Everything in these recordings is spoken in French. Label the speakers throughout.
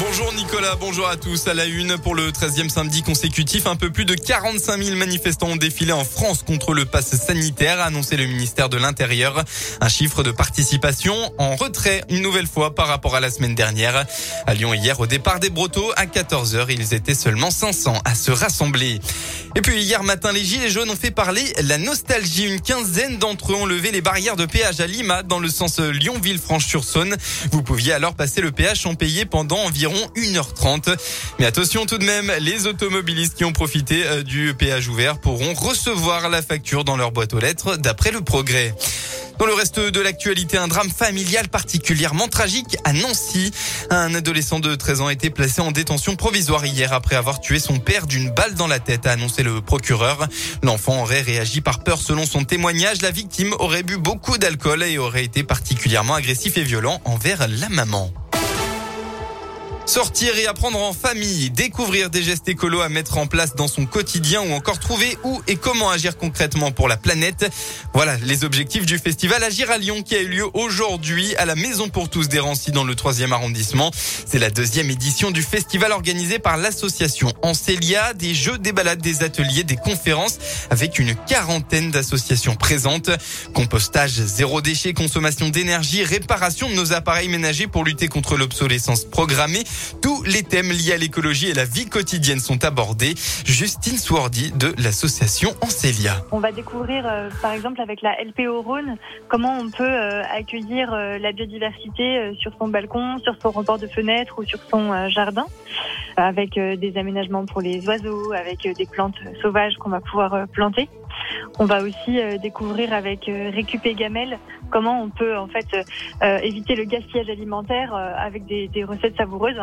Speaker 1: Bonjour Nicolas, bonjour à tous. À la une pour le 13e samedi consécutif, un peu plus de 45 000 manifestants ont défilé en France contre le pass sanitaire, a annoncé le ministère de l'Intérieur. Un chiffre de participation en retrait une nouvelle fois par rapport à la semaine dernière. À Lyon hier, au départ des Brotteaux, à 14h, ils étaient seulement 500 à se rassembler. Et puis hier matin, les Gilets jaunes ont fait parler la nostalgie. Une quinzaine d'entre eux ont levé les barrières de péage à Lima dans le sens Lyon-Villefranche-sur-Saône. Vous pouviez alors passer le péage sans payer pendant environ 1h30. Mais attention tout de même, les automobilistes qui ont profité euh, du péage ouvert pourront recevoir la facture dans leur boîte aux lettres d'après le progrès. Dans le reste de l'actualité, un drame familial particulièrement tragique à Nancy. Un adolescent de 13 ans a été placé en détention provisoire hier après avoir tué son père d'une balle dans la tête, a annoncé le procureur. L'enfant aurait réagi par peur selon son témoignage. La victime aurait bu beaucoup d'alcool et aurait été particulièrement agressif et violent envers la maman. Sortir et apprendre en famille, découvrir des gestes écolos à mettre en place dans son quotidien ou encore trouver où et comment agir concrètement pour la planète. Voilà les objectifs du festival Agir à Lyon qui a eu lieu aujourd'hui à la Maison pour tous des Rancy dans le 3e arrondissement. C'est la deuxième édition du festival organisé par l'association Ancelia, des jeux, des balades, des ateliers, des conférences avec une quarantaine d'associations présentes. Compostage, zéro déchet, consommation d'énergie, réparation de nos appareils ménagers pour lutter contre l'obsolescence programmée. Tous les thèmes liés à l'écologie et la vie quotidienne sont abordés. Justine Swardy de l'association Ancelia.
Speaker 2: On va découvrir, euh, par exemple, avec la LPO Rhône, comment on peut euh, accueillir euh, la biodiversité sur son balcon, sur son rebord de fenêtre ou sur son jardin, avec des aménagements pour les oiseaux, avec des plantes sauvages qu'on va pouvoir planter. On va aussi euh, découvrir avec euh, Récupé Gamel comment on peut en fait euh, éviter le gaspillage alimentaire avec des, recettes savoureuses.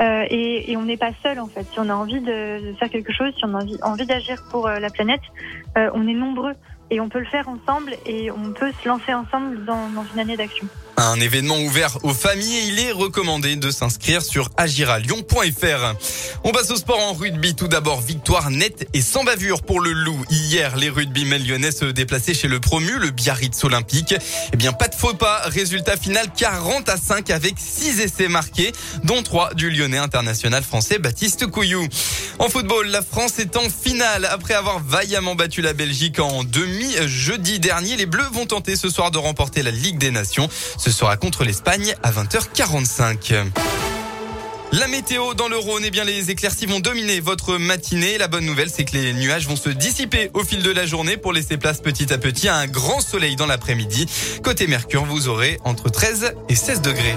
Speaker 2: Et, on n'est pas seul en fait. Si on a envie de, faire quelque chose, si on a envie, d'agir pour la planète, on est nombreux et on peut le faire ensemble et on peut se lancer ensemble dans une année d'action.
Speaker 1: Un événement ouvert aux familles et il est recommandé de s'inscrire sur agiralion.fr. On passe au sport en rugby. Tout d'abord, victoire nette et sans bavure pour le loup. Hier, les rugbymen lyonnais se déplaçaient chez le promu, le Biarritz Olympique. Eh bien, pas de faux pas. Résultat final 40 à 5 avec 6 essais marqués, dont 3 du lyonnais international français Baptiste Couillou. En football, la France est en finale. Après avoir vaillamment battu la Belgique en demi jeudi dernier, les Bleus vont tenter ce soir de remporter la Ligue des Nations. Ce sera contre l'Espagne à 20h45. La météo dans le Rhône, eh bien les éclaircies vont dominer votre matinée. La bonne nouvelle, c'est que les nuages vont se dissiper au fil de la journée pour laisser place petit à petit à un grand soleil dans l'après-midi. Côté Mercure, vous aurez entre 13 et 16 degrés.